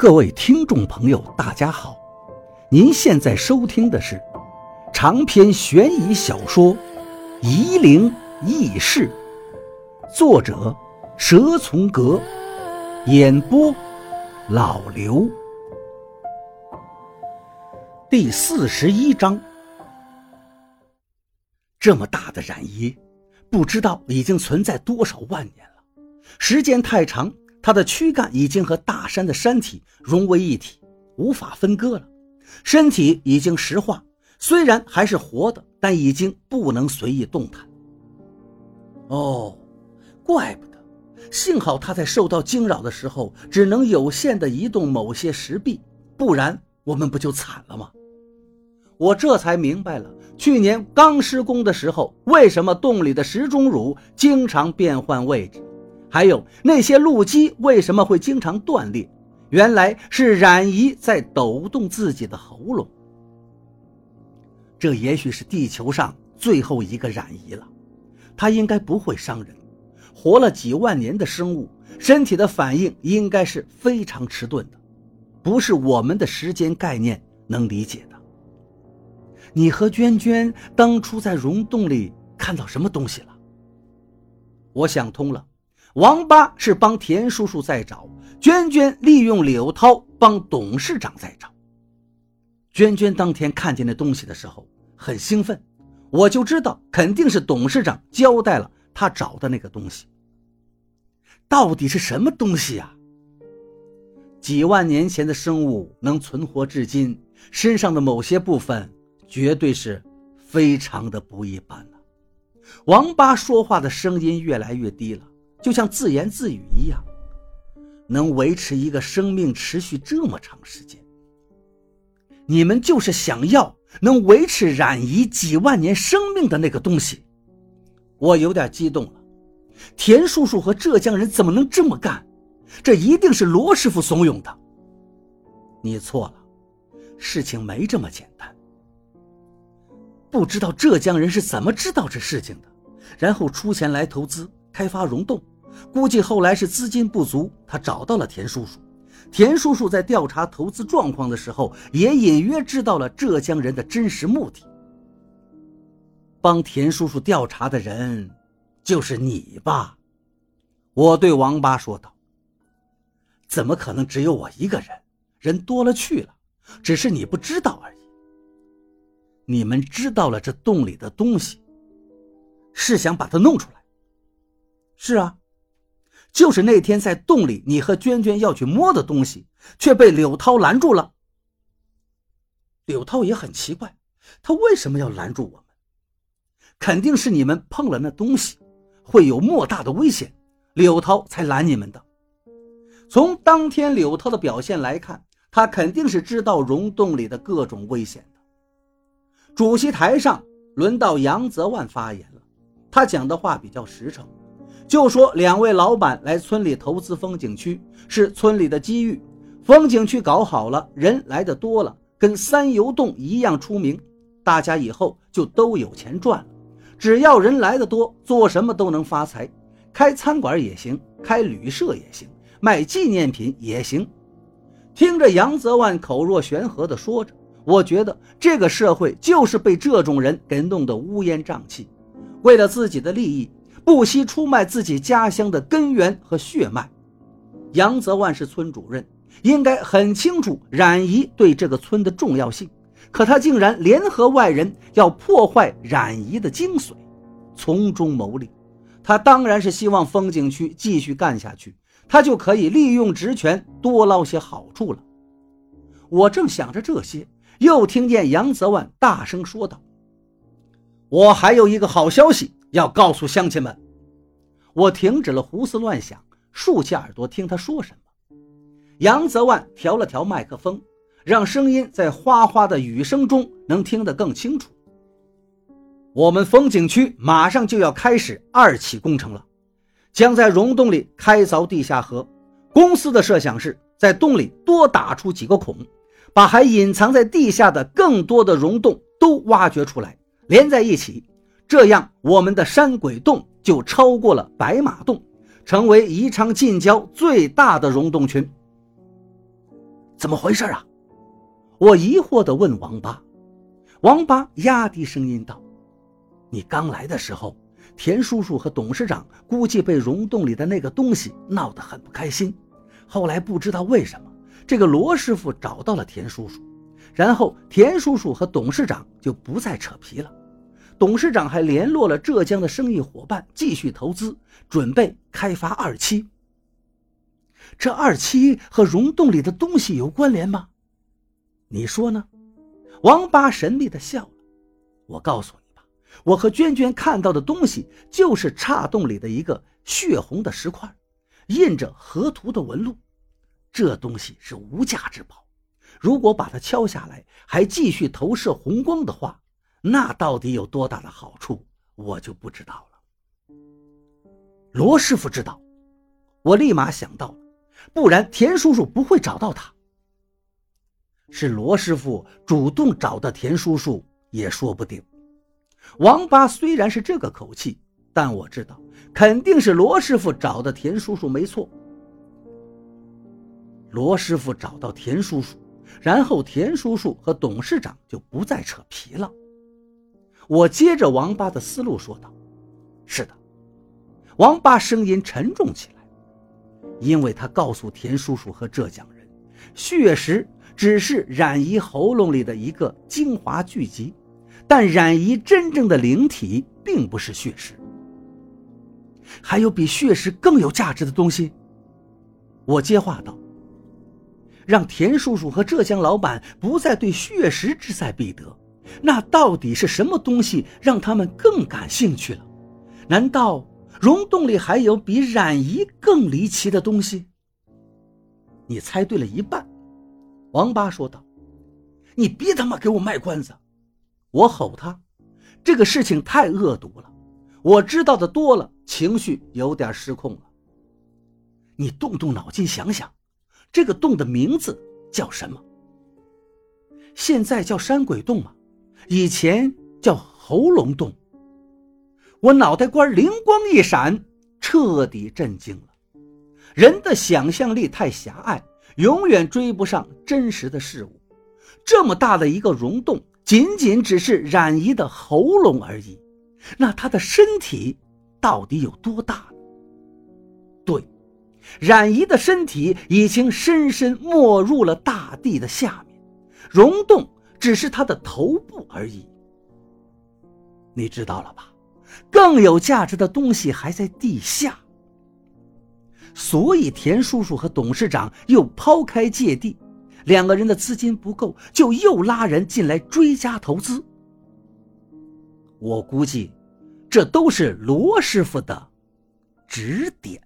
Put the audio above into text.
各位听众朋友，大家好！您现在收听的是长篇悬疑小说《夷陵轶事》，作者蛇从阁，演播老刘。第四十一章，这么大的染衣，不知道已经存在多少万年了，时间太长。它的躯干已经和大山的山体融为一体，无法分割了。身体已经石化，虽然还是活的，但已经不能随意动弹。哦，怪不得，幸好他在受到惊扰的时候只能有限的移动某些石壁，不然我们不就惨了吗？我这才明白了，去年刚施工的时候，为什么洞里的石钟乳经常变换位置。还有那些路基为什么会经常断裂？原来是冉姨在抖动自己的喉咙。这也许是地球上最后一个冉姨了，她应该不会伤人。活了几万年的生物，身体的反应应该是非常迟钝的，不是我们的时间概念能理解的。你和娟娟当初在溶洞里看到什么东西了？我想通了。王八是帮田叔叔在找，娟娟利用柳涛帮董事长在找。娟娟当天看见那东西的时候很兴奋，我就知道肯定是董事长交代了他找的那个东西。到底是什么东西呀？几万年前的生物能存活至今，身上的某些部分绝对是非常的不一般了。王八说话的声音越来越低了。就像自言自语一样，能维持一个生命持续这么长时间，你们就是想要能维持冉姨几万年生命的那个东西。我有点激动了，田叔叔和浙江人怎么能这么干？这一定是罗师傅怂恿的。你错了，事情没这么简单。不知道浙江人是怎么知道这事情的，然后出钱来投资开发溶洞。估计后来是资金不足，他找到了田叔叔。田叔叔在调查投资状况的时候，也隐约知道了浙江人的真实目的。帮田叔叔调查的人，就是你吧？我对王八说道。怎么可能只有我一个人？人多了去了，只是你不知道而已。你们知道了这洞里的东西，是想把它弄出来？是啊。就是那天在洞里，你和娟娟要去摸的东西，却被柳涛拦住了。柳涛也很奇怪，他为什么要拦住我们？肯定是你们碰了那东西，会有莫大的危险，柳涛才拦你们的。从当天柳涛的表现来看，他肯定是知道溶洞里的各种危险的。主席台上轮到杨泽万发言了，他讲的话比较实诚。就说两位老板来村里投资风景区是村里的机遇，风景区搞好了，人来的多了，跟三游洞一样出名，大家以后就都有钱赚了。只要人来的多，做什么都能发财，开餐馆也行，开旅社也行，卖纪念品也行。听着杨泽万口若悬河的说着，我觉得这个社会就是被这种人给弄得乌烟瘴气，为了自己的利益。不惜出卖自己家乡的根源和血脉，杨泽万是村主任，应该很清楚冉姨对这个村的重要性。可他竟然联合外人要破坏冉姨的精髓，从中牟利。他当然是希望风景区继续干下去，他就可以利用职权多捞些好处了。我正想着这些，又听见杨泽万大声说道：“我还有一个好消息。”要告诉乡亲们，我停止了胡思乱想，竖起耳朵听他说什么。杨泽万调了调麦克风，让声音在哗哗的雨声中能听得更清楚。我们风景区马上就要开始二期工程了，将在溶洞里开凿地下河。公司的设想是在洞里多打出几个孔，把还隐藏在地下的更多的溶洞都挖掘出来，连在一起。这样，我们的山鬼洞就超过了白马洞，成为宜昌近郊最大的溶洞群。怎么回事啊？我疑惑地问王八。王八压低声音道：“你刚来的时候，田叔叔和董事长估计被溶洞里的那个东西闹得很不开心。后来不知道为什么，这个罗师傅找到了田叔叔，然后田叔叔和董事长就不再扯皮了。董事长还联络了浙江的生意伙伴，继续投资，准备开发二期。这二期和溶洞里的东西有关联吗？你说呢？”王八神秘地笑了。我告诉你吧，我和娟娟看到的东西就是岔洞里的一个血红的石块，印着河图的纹路。这东西是无价之宝，如果把它敲下来，还继续投射红光的话，那到底有多大的好处，我就不知道了。罗师傅知道，我立马想到了，不然田叔叔不会找到他。是罗师傅主动找的田叔叔也说不定。王八虽然是这个口气，但我知道肯定是罗师傅找的田叔叔没错。罗师傅找到田叔叔，然后田叔叔和董事长就不再扯皮了。我接着王八的思路说道：“是的。”王八声音沉重起来，因为他告诉田叔叔和浙江人，血石。只是冉姨喉咙里的一个精华聚集，但冉姨真正的灵体并不是血石。还有比血石更有价值的东西。我接话道：“让田叔叔和浙江老板不再对血石志在必得，那到底是什么东西让他们更感兴趣了？难道溶洞里还有比冉姨更离奇的东西？”你猜对了一半。王八说道：“你别他妈给我卖关子！”我吼他：“这个事情太恶毒了，我知道的多了，情绪有点失控了。你动动脑筋想想，这个洞的名字叫什么？现在叫山鬼洞吗？以前叫喉咙洞。”我脑袋瓜灵光一闪，彻底震惊了。人的想象力太狭隘。永远追不上真实的事物。这么大的一个溶洞，仅仅只是冉姨的喉咙而已。那她的身体到底有多大？对，冉姨的身体已经深深没入了大地的下面，溶洞只是他的头部而已。你知道了吧？更有价值的东西还在地下。所以，田叔叔和董事长又抛开芥蒂，两个人的资金不够，就又拉人进来追加投资。我估计，这都是罗师傅的指点。